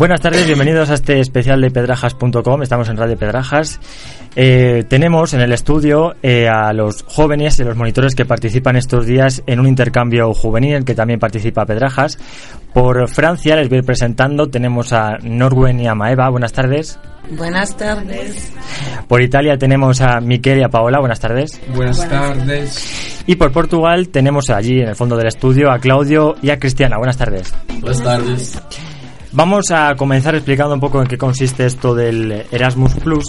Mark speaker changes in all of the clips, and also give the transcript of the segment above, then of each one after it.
Speaker 1: Buenas tardes, bienvenidos a este especial de pedrajas.com. Estamos en Radio Pedrajas. Eh, tenemos en el estudio eh, a los jóvenes y los monitores que participan estos días en un intercambio juvenil en que también participa Pedrajas. Por Francia les voy a ir presentando. Tenemos a Norwen y a Maeva. Buenas tardes.
Speaker 2: Buenas tardes.
Speaker 1: Por Italia tenemos a Miquel y a Paola. Buenas tardes.
Speaker 3: Buenas tardes.
Speaker 1: Y por Portugal tenemos allí en el fondo del estudio a Claudio y a Cristiana. Buenas tardes.
Speaker 4: Buenas tardes.
Speaker 1: Vamos a comenzar explicando un poco en qué consiste esto del Erasmus Plus,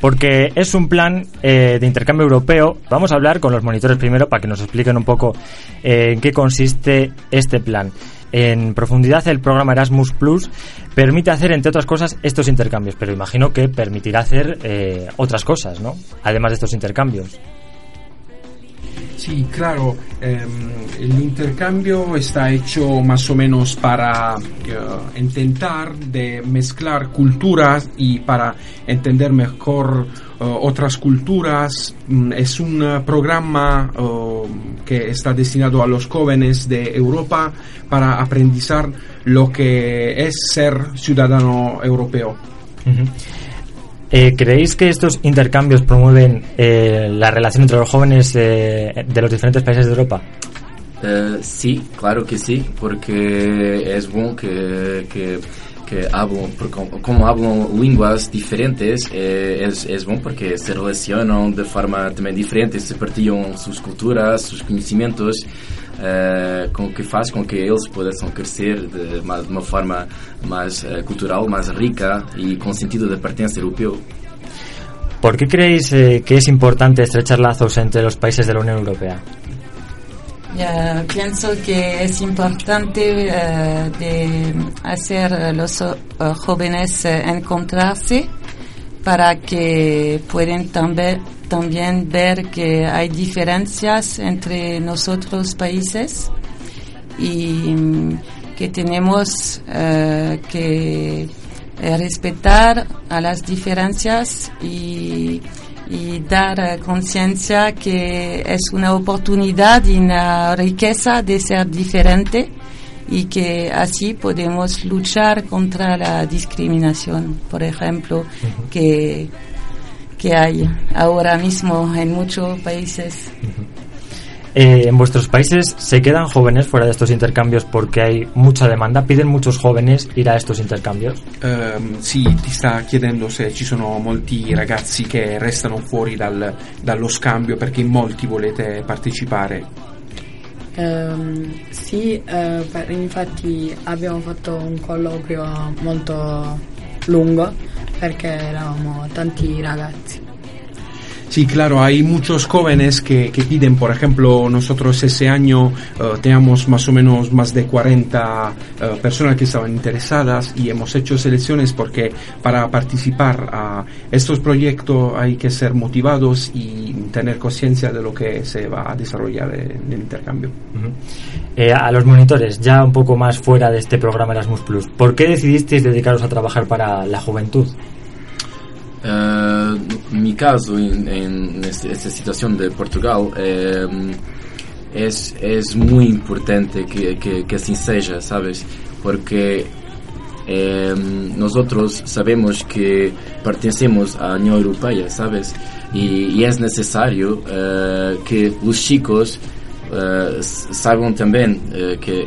Speaker 1: porque es un plan eh, de intercambio europeo. Vamos a hablar con los monitores primero para que nos expliquen un poco eh, en qué consiste este plan. En profundidad, el programa Erasmus Plus permite hacer, entre otras cosas, estos intercambios, pero imagino que permitirá hacer eh, otras cosas, ¿no? Además de estos intercambios.
Speaker 3: Sí, claro, eh, el intercambio está hecho más o menos para eh, intentar de mezclar culturas y para entender mejor uh, otras culturas. Mm, es un uh, programa que está destinado a los jóvenes de Europa para aprendizar lo que es ser ciudadano europeo.
Speaker 1: Eh, ¿Creéis que estos intercambios promueven eh, la relación entre los jóvenes eh, de los diferentes países de Europa?
Speaker 4: Uh, sí, claro que sí, porque es bueno que, que hablan, como hablan lenguas diferentes, es, es bueno porque se relacionan de forma también diferente, se partillan sus culturas, sus conocimientos. Uh, com que faz com que eles possam crescer de uma, de uma forma mais uh, cultural, mais rica e com sentido de pertença europeu.
Speaker 1: ¿Por qué creéis eh, que es importante estrechar lazos entre los países de la Unión Europea?
Speaker 2: Ya, pienso que es importante uh, de hacer los jóvenes encontrarse para que puedan también, también ver que hay diferencias entre nosotros países y que tenemos que respetar a las diferencias y, y dar conciencia que es una oportunidad y una riqueza de ser diferente y que así podemos luchar contra la discriminación, por ejemplo, uh -huh. que, que hay ahora mismo en muchos países.
Speaker 1: Uh -huh. Eh, ¿En vuestros países se quedan jóvenes fuera de estos intercambios porque hay mucha demanda? ¿Piden muchos jóvenes ir a estos intercambios?
Speaker 3: Um, sì, ti sta chiedendo se ci sono molti ragazzi che restano fuori dal, dallo scambio perché in molti volete partecipare.
Speaker 5: Um, sì, uh, infatti abbiamo fatto un colloquio molto lungo perché eravamo tanti ragazzi.
Speaker 3: Sí, claro, hay muchos jóvenes que, que, piden, por ejemplo, nosotros ese año uh, teníamos más o menos más de 40 uh, personas que estaban interesadas y hemos hecho selecciones porque para participar a estos proyectos hay que ser motivados y tener conciencia de lo que se va a desarrollar en el intercambio.
Speaker 1: Eh, a los monitores, ya un poco más fuera de este programa Erasmus Plus, ¿por qué decidisteis dedicaros a trabajar para la juventud?
Speaker 4: Uh, mi caso en, en esta situación de Portugal eh, es, es muy importante que, que, que así sea, ¿sabes? Porque eh, nosotros sabemos que pertenecemos a la Unión Europea, ¿sabes? Y, y es necesario uh, que los chicos Uh, saibam também uh, que,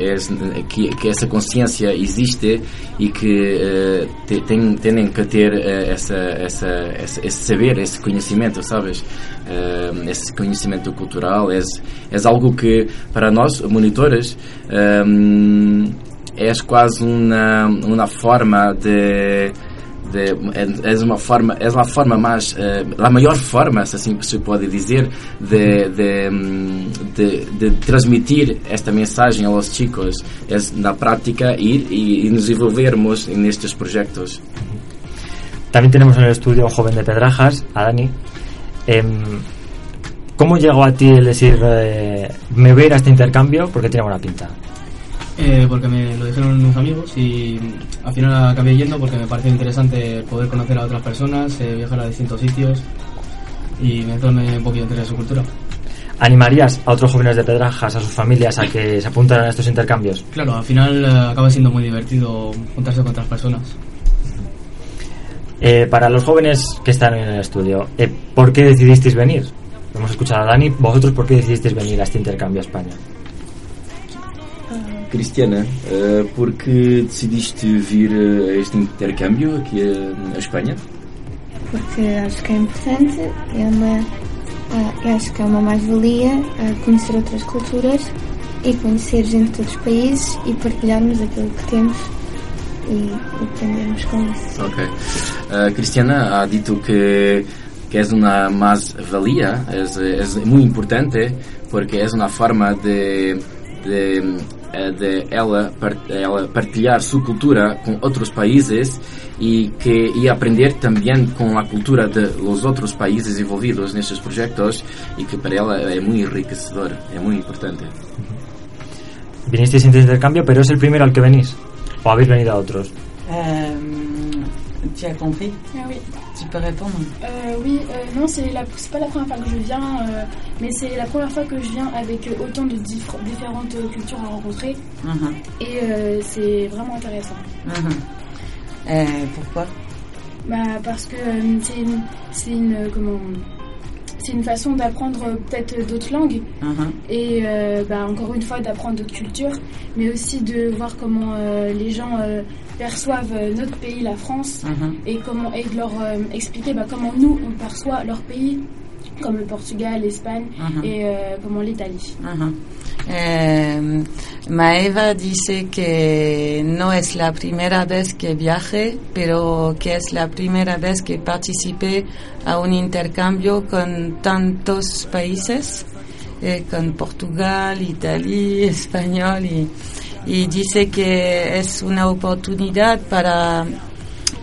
Speaker 4: que, que, essa consciência existe e que uh, tem, têm que ter essa, essa, essa, esse saber, esse conhecimento, sabes? esse conhecimento cultural é, é algo que para nós, monitores, um, é quase uma, uma forma de de, é, é uma forma é uma forma mais uh, a maior forma se assim se pode dizer de, de, de, de transmitir esta mensagem aos chicos é na prática ir e, e nos envolvermos nestes projetos
Speaker 1: También tenemos en el estudio a un joven de Pedrajas, a Dani. Eh, ¿Cómo llegó a ti el decir, eh, me voy a este intercambio porque tiene buena pinta?
Speaker 6: Eh, porque me lo dijeron unos amigos y al final acabé yendo porque me pareció interesante poder conocer a otras personas, eh, viajar a distintos sitios y meterme un poquito en su cultura.
Speaker 1: ¿Animarías a otros jóvenes de Pedrajas, a sus familias, a que se apuntaran a estos intercambios?
Speaker 6: Claro, al final eh, acaba siendo muy divertido juntarse con otras personas.
Speaker 1: Eh, para los jóvenes que están en el estudio, eh, ¿por qué decidisteis venir? Hemos escuchado a Dani. ¿Vosotros por qué decidisteis venir a este intercambio a España?
Speaker 4: Cristiana, eh, por que decidiste vir eh, a este intercâmbio aqui a, a Espanha?
Speaker 7: porque acho que é importante, é uma, eu acho que é uma mais-valia conhecer outras culturas e conhecer gente de outros países e partilharmos aquilo que temos e aprendermos com isso.
Speaker 4: Ok. Eh, Cristiana ha dito que, que es una más-valía, es, es muy importante porque es una forma de, de, eh, de ela, par- ela partilhar su cultura con otros países y, que, y aprender también con la cultura de los otros países envolvidos en estos proyectos y que para ela es muy enriquecedor, es muy importante.
Speaker 1: Vinisteis en este intercambio, pero es el primero al que venís. ¿O habéis venido a otros?
Speaker 2: Tu as compris
Speaker 8: Ah oui.
Speaker 2: Tu peux répondre
Speaker 8: Euh, oui, euh, non, c'est la- c'est pas la première fois que je viens, euh, mais c'est la première fois que je viens avec autant de dif- différentes cultures à rencontrer
Speaker 2: Mhm,
Speaker 8: et c'est vraiment intéressant.
Speaker 2: mhm. Pourquoi
Speaker 8: Bah, parce que c'est une, c'est une, comment, c'est une façon d'apprendre peut-être d'autres langues
Speaker 2: Mhm,
Speaker 8: et bah, encore une fois d'apprendre d'autres cultures, mais aussi de voir comment les gens perçoivent euh, notre pays, la France,
Speaker 2: mhm.
Speaker 8: et comment et de leur euh, expliquer bah, comment nous on perçoit leur pays, comme le Portugal, l'Espagne
Speaker 2: Mhm.
Speaker 8: et euh, l'Italie.
Speaker 2: Ajá. Eh, Maeva dice que no es la primera vez que viaje, pero que es la primera vez que participe a un intercambio con tantos países, eh, con Portugal, Italia, español, y, y dice que es una oportunidad para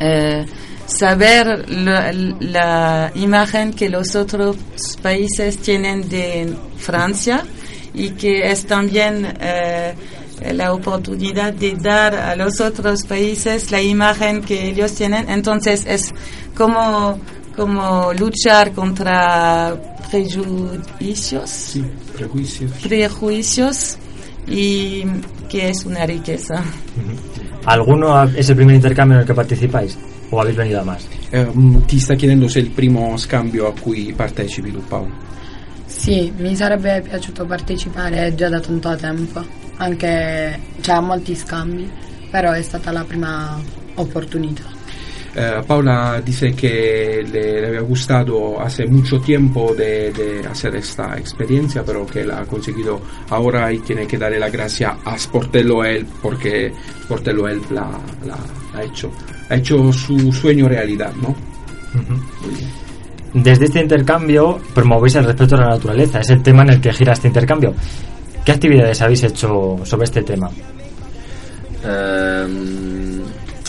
Speaker 2: eh, saber la, la imagen que los otros países tienen de Francia y que es también eh, la oportunidad de dar a los otros países la imagen que ellos tienen. Entonces es como, como luchar contra prejuicios,
Speaker 3: Sí, prejuicios.
Speaker 2: prejuicios y que es una riqueza.
Speaker 1: ¿Alguno es el primer intercambio en el que participáis? ¿O habéis venido a más?
Speaker 3: Eh, mm, ti sta chiedendo se è il primo scambio a cui partecipi tu Paolo.
Speaker 5: Sì, mi sarebbe piaciuto partecipare già da tanto tempo, anche cioè, a molti scambi, però è stata la prima opportunità.
Speaker 3: Eh, Paula dice que le, le había gustado hace mucho tiempo de, de hacer esta experiencia, pero que la ha conseguido ahora y tiene que darle la gracia a Sportello él porque Sportello él la, la ha hecho. Ha hecho su sueño realidad, ¿no? Muy bien.
Speaker 1: Desde este intercambio promovéis el respeto a la naturaleza, es el tema en el que gira este intercambio. ¿Qué actividades habéis hecho sobre este tema?
Speaker 4: Ehm,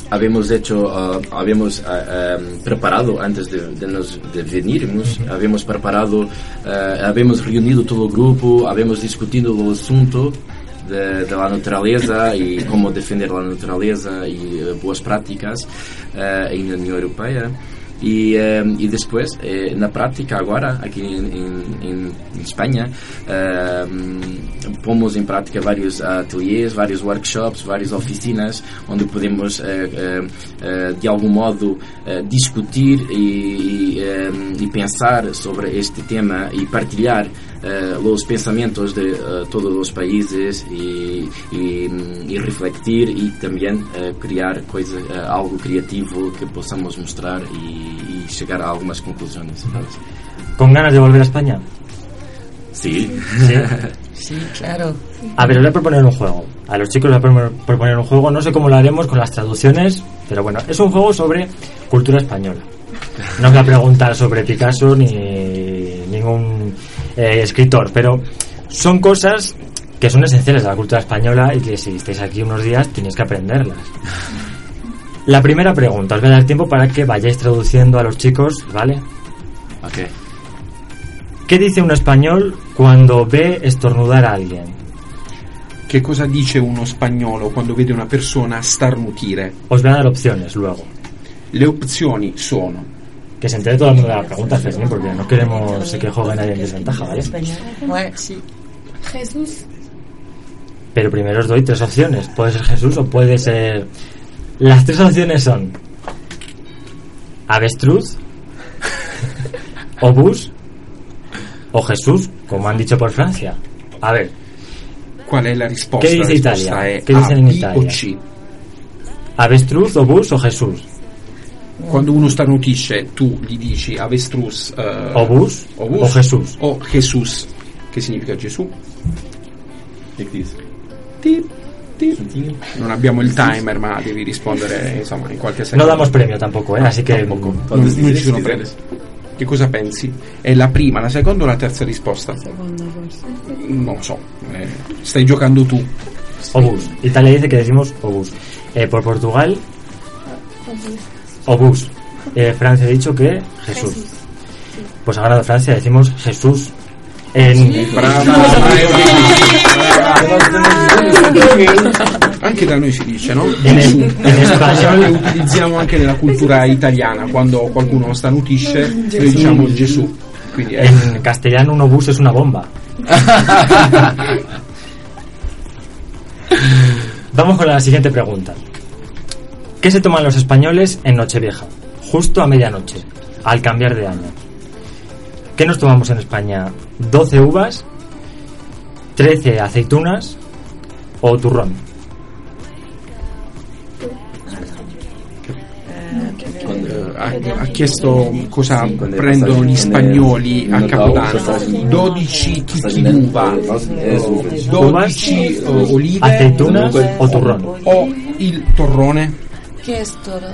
Speaker 4: habíamos hecho, ah, habíamos ah, ehm, preparado antes de, de nos de venirmos, habíamos preparado, ah, habíamos reunido todo el grupo, habíamos discutido el asunto de, de la naturaleza y cómo defender la naturaleza y eh, buenas prácticas ah, en la Unión Europea. E, ehm, e depois, eh, na prática, agora, aqui em, em, Espanha, ehm, pomos em prática vários ateliês, vários workshops, várias oficinas, onde podemos, de algum modo, discutir e, e, e pensar sobre este tema e partilhar eh, os pensamentos de eh, todos os países e, e, e refletir e também eh, criar coisa, algo criativo que possamos mostrar e, e chegar a algumas conclusões. ¿sabes?
Speaker 1: ¿Con ganas de volver a España?
Speaker 4: Sí.
Speaker 2: Sí, claro.
Speaker 1: A ver, os voy a proponer un juego. A los chicos les voy a proponer- proponer un juego. No sé cómo lo haremos con las traducciones, pero bueno, es un juego sobre cultura española. No os voy a preguntar sobre Picasso ni ningún eh, escritor, pero son cosas que son esenciales de la cultura española y que si estáis aquí unos días tenéis que aprenderlas. La primera pregunta, os voy a dar tiempo para que vayáis traduciendo a los chicos, ¿vale? ¿Qué dice un español cuando ve estornudar a alguien?
Speaker 3: Che cosa dice uno spagnolo quando vede una persona starnutire?
Speaker 1: Os voy a dar opciones luego.
Speaker 3: Le opzioni sono
Speaker 1: ¿Qué Que se entere todo el mundo de la pregunta, Fermín, porque no queremos que juegue nadie en desventaja, ¿vale?
Speaker 2: Sí.
Speaker 8: Jesús.
Speaker 1: Pero primero os doy tres opciones. Puede ser Jesús o puede ser... Las tres opciones son... Avestruz, Obús o Jesús, como han dicho por Francia. A ver,
Speaker 3: Qual è la risposta?
Speaker 1: Che dice Italia?
Speaker 3: è
Speaker 1: Che
Speaker 3: A,
Speaker 1: dice in
Speaker 3: B
Speaker 1: Italia?
Speaker 3: o
Speaker 1: avestruz, obús o Jesús.
Speaker 3: Quando uno starnutisce, tu gli dici avestrus, eh,
Speaker 1: Obús
Speaker 3: obus
Speaker 1: o Jesús.
Speaker 3: o Jesus, che significa Gesù. Tip, tip. Non abbiamo il timer, ma devi rispondere insomma in qualche
Speaker 1: No
Speaker 3: secondo.
Speaker 1: damos premio tampoco, ¿eh? Así que...
Speaker 3: Tampoco.
Speaker 1: mm,
Speaker 3: Non, non ci sono premi. Che cosa pensi? È la prima, la seconda o la terza risposta?
Speaker 5: Seconda forse.
Speaker 3: Non so, eh, stai giocando tu.
Speaker 1: Obús. Italia dice que decimos obús. Eh, por Portugal, obús. Eh, Francia ha dicho que Jesús. Pues ha ganado Francia, decimos Jesús. En...
Speaker 3: Anche da noi si dice, no?
Speaker 1: In-
Speaker 3: Lo utilizziamo anche nella cultura italiana, quando qualcuno starnutisce, noi diciamo Gesù. Quindi è
Speaker 1: En castellano un obús es una bomba. Vamos con la siguiente pregunta. ¿Qué se toman los españoles en Nochevieja? Justo a medianoche, al cambiar de año. ¿Qué nos tomamos en España? ¿12 uvas? ¿13 aceitunas? ¿O turrón?
Speaker 3: Eh, ha, ha chiesto cosa prendono gli spagnoli a Capodanno.
Speaker 4: passaggio-
Speaker 3: 12 chicchi d'uva,
Speaker 4: eh,
Speaker 3: eh,
Speaker 4: eh,
Speaker 3: 12 eh, olive
Speaker 1: ¿Aceitunas o turrón?
Speaker 3: o il torrone.
Speaker 2: ¿Qué es todo?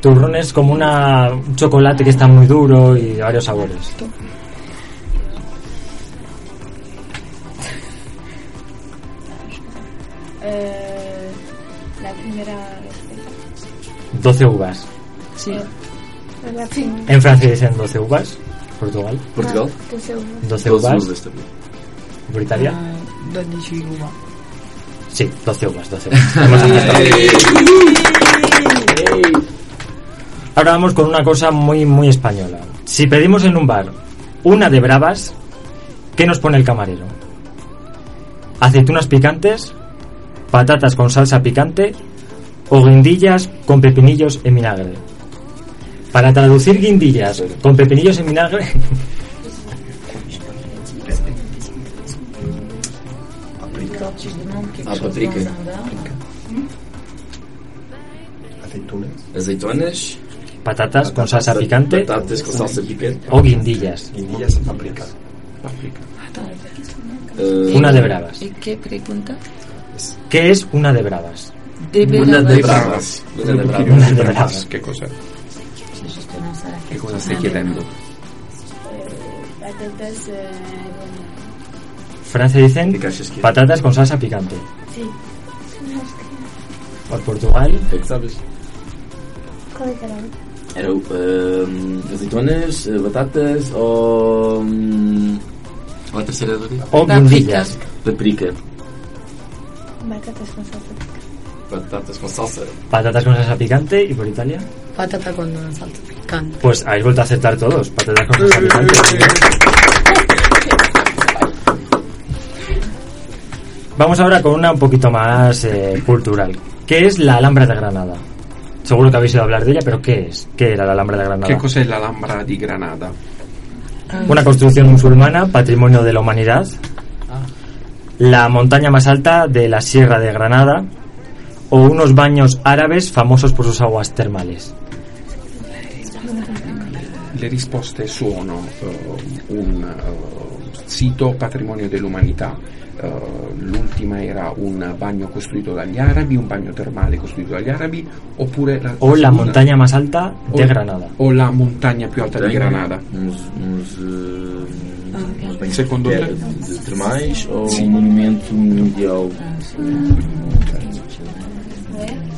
Speaker 1: Turrón es como una, un chocolate que está muy duro y de varios sabores.
Speaker 8: Eh, la primera.
Speaker 1: 12 uvas.
Speaker 2: Sí.
Speaker 1: En Francia dicen 12 uvas. Portugal.
Speaker 4: Portugal?
Speaker 1: 12
Speaker 4: 12
Speaker 1: uvas.
Speaker 4: uvas também.
Speaker 1: ¿Por Italia?
Speaker 5: Ah, 12 uva.
Speaker 1: Sí, 12 uvas, 12 uvas. Ahora vamos con una cosa muy, muy española. Si pedimos en un bar una de bravas, ¿qué nos pone el camarero? ¿Aceitunas picantes? ¿Patatas con salsa picante? ¿O guindillas con pepinillos en vinagre? Para traducir guindillas con pepinillos en vinagre,
Speaker 4: Ah, paprika. Azeitonas.
Speaker 1: patatas con salsa picante
Speaker 4: Batatas com salsa picante.
Speaker 1: o guindillas.
Speaker 9: Guindillas, paprika.
Speaker 4: Eh,
Speaker 1: Una de bravas.
Speaker 2: ¿Y qué pregunta?
Speaker 1: ¿Qué es una de bravas?
Speaker 2: De
Speaker 4: Una de
Speaker 2: bravas.
Speaker 4: Una de bravas.
Speaker 1: Una de bravas.
Speaker 3: Che cos'è? Che cosa stai chiedendo?
Speaker 8: Patatas.
Speaker 1: Francia dicen
Speaker 4: ¿Qué cachas que-
Speaker 1: patatas con salsa picante.
Speaker 8: sí.
Speaker 1: Por Portugal,
Speaker 4: O sabes?
Speaker 7: Era?
Speaker 4: Era ehm, azeitonas, eh, batatas ou. hum, Qual a terceira dúvida?
Speaker 1: o guindillas.
Speaker 4: Paprika.
Speaker 7: Batatas com salsa.
Speaker 4: Batatas com salsa.
Speaker 1: Patatas con salsa picante y por Italia.
Speaker 5: Patata con salsa picante.
Speaker 1: Pues habéis vuelto a acertar todos. Patatas con salsa picante. Vamos ahora con una un poquito más eh, cultural. ¿Qué es la Alhambra de Granada? Seguro que habéis oído hablar de ella, pero ¿qué es? ¿Qué era la Alhambra de Granada?
Speaker 3: Che cos'è l'Alhambra di Granada?
Speaker 1: Una construcción musulmana, patrimonio de la humanidad. La montaña más alta de la Sierra de Granada. O unos baños árabes famosos por sus aguas termales.
Speaker 3: Le risposte sono eh, un eh, sito patrimonio dell'umanità. Eh, l'ultima era un bagno costruito dagli arabi, un bagno termale costruito dagli arabi, oppure la,
Speaker 1: O la
Speaker 3: seconda-
Speaker 1: montaña más alta de
Speaker 3: o-
Speaker 1: Granada.
Speaker 3: o la montagna più alta di Granada.
Speaker 4: Uns, uns, eh, uns banhos
Speaker 3: Secondo
Speaker 4: de,
Speaker 3: te?
Speaker 4: de termais ou
Speaker 3: Sim.
Speaker 4: um monumento mundial?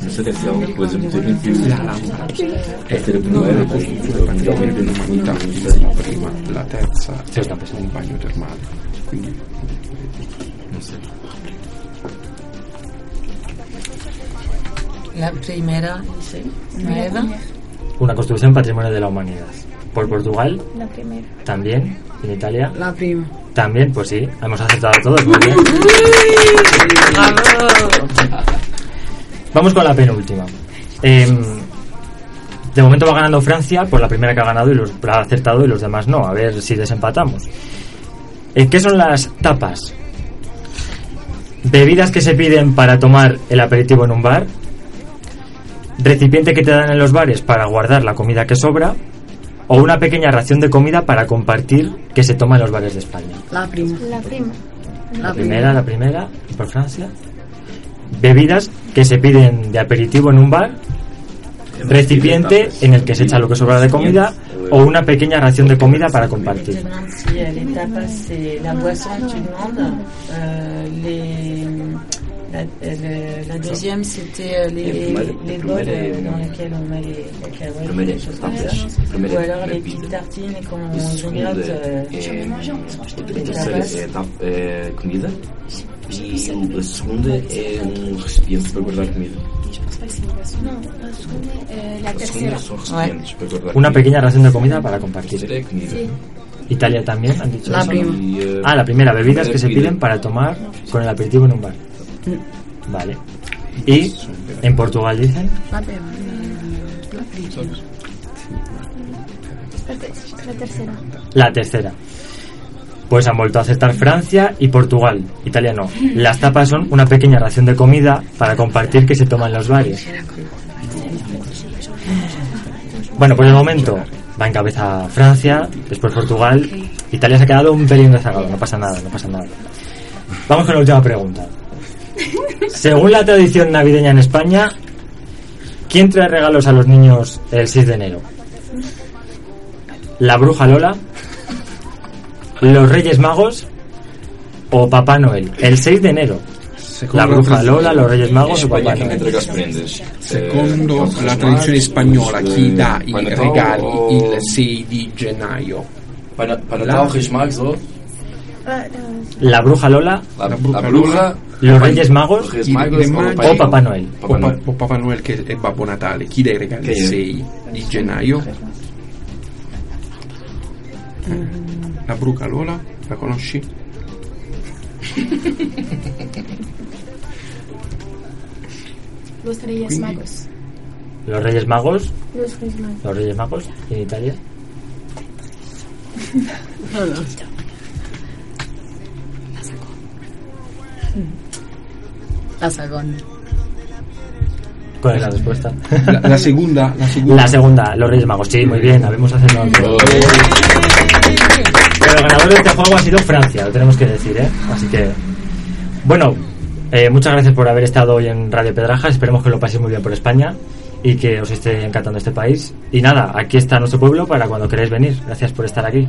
Speaker 4: Não sei se é alguma coisa muito antiga.
Speaker 3: L'Alhambra
Speaker 4: É ter a primeira
Speaker 3: costruzione patrimonio dell'umanità, quindi la prima, la terza
Speaker 1: Sì,
Speaker 3: è
Speaker 1: sta pensando.
Speaker 3: un bagno termale. Quindi
Speaker 4: Não sei.
Speaker 2: La primera, sí. Nueva.
Speaker 1: una construcción patrimonio de la humanidad? Por Portugal,
Speaker 7: La primera.
Speaker 1: también. En Italia,
Speaker 5: La prima.
Speaker 1: también. Pues sí, hemos acertado todos. Muy bien. Vamos con la penúltima. Em, de momento va ganando Francia por la primera que ha ganado y los ha acertado y los demás no. A ver si desempatamos. Eh, ¿Qué son las tapas? Bebidas que se piden para tomar el aperitivo en un bar. Recipiente que te dan en los bares para guardar la comida que sobra. O una pequeña ración de comida para compartir que se toma en los bares de España.
Speaker 5: La prima.
Speaker 7: La prima.
Speaker 1: La primera, la primera, por Francia. Bebidas que se piden de aperitivo en un bar, recipiente en el que se echa lo que sobra de comida o una pequeña ración de comida para compartir.
Speaker 2: demande si euh, les tapas c'est la boisson que tu demandes. Euh, les, la, euh, le- la deuxième c'était euh, les,
Speaker 4: primero-
Speaker 2: les
Speaker 4: primero-
Speaker 2: bols euh, dans lesquels on met les, les cacahuètes,
Speaker 4: Primero-
Speaker 2: des choses comme
Speaker 4: tapas.
Speaker 2: ça.
Speaker 4: Primero-
Speaker 2: Ou alors les
Speaker 4: le
Speaker 2: petites
Speaker 4: pizza.
Speaker 2: tartines et qu'on
Speaker 4: E
Speaker 2: on
Speaker 4: segunda
Speaker 2: gratte. euh,
Speaker 4: é, a terceira é, tap- é comida e a segunda é um recipiente para guardar comida.
Speaker 7: Segunda é
Speaker 4: A segunda
Speaker 7: terceira.
Speaker 4: são recipientes para guardar
Speaker 1: Una
Speaker 4: comida.
Speaker 1: pequeña ración de comida para compartir.
Speaker 4: é.
Speaker 1: Italia también han dicho
Speaker 5: La
Speaker 1: eso. Ah, la primera, bebidas que se piden para tomar con el aperitivo en un bar. Vale. Y en Portugal dicen
Speaker 5: La prima. La prima.
Speaker 7: La te- La terceira.
Speaker 1: la tercera. Pues han vuelto a aceptar Francia y Portugal. Italia no. Las tapas son una pequeña ración de comida para compartir que se toma en los bares. Bueno, por el momento va en cabeza Francia, después Portugal. Italia se ha quedado un pelín rezagado, no pasa nada, no pasa nada. Vamos con la última pregunta. Según la tradición navideña en España, ¿quién trae regalos a los niños el 6 de enero? ¿La bruja Lola? ¿Los Reyes Magos? ¿O Papá Noel? El 6 de enero. La bruja Lola, los Reyes Magos o Papá Noel.
Speaker 3: Secondo la tradizione spagnola, chi dà i regali il 6 di gennaio?
Speaker 7: Ah,
Speaker 1: La bruja Lola,
Speaker 3: La bruja
Speaker 4: bruja,
Speaker 1: los Reyes Magos
Speaker 3: I
Speaker 4: Magos
Speaker 1: o Papá Noel.
Speaker 3: O, Pa-
Speaker 4: Noel.
Speaker 3: o Papà Noel che è Babbo Natale, chi dà i regali
Speaker 4: Che
Speaker 3: il
Speaker 4: è?
Speaker 3: 6 di gennaio? La bruca Lola, la conosci?
Speaker 8: Los Reyes Magos.
Speaker 1: Los Reyes Magos,
Speaker 7: Los Reis Magos.
Speaker 1: los Reyes Magos en Italia.
Speaker 5: La segunda.
Speaker 1: Es la respuesta?
Speaker 3: La, segunda, la segunda.
Speaker 1: La segunda, los Reyes Magos. Sí, muy bien, habemos acertado. Pero el ganador de este juego ha sido Francia, lo tenemos que decir, ¿eh? Así que. Bueno, eh, muchas gracias por haber estado hoy en Radio Pedraja. Esperemos que lo paséis muy bien por España y que os esté encantando este país. Y nada, aquí está nuestro pueblo para cuando queráis venir. Gracias por estar aquí.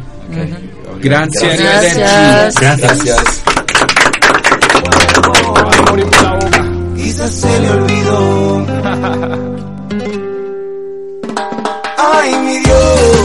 Speaker 4: Gracias.
Speaker 3: Gracias.
Speaker 2: Gracias.
Speaker 3: Ay,
Speaker 1: mi
Speaker 4: Dios.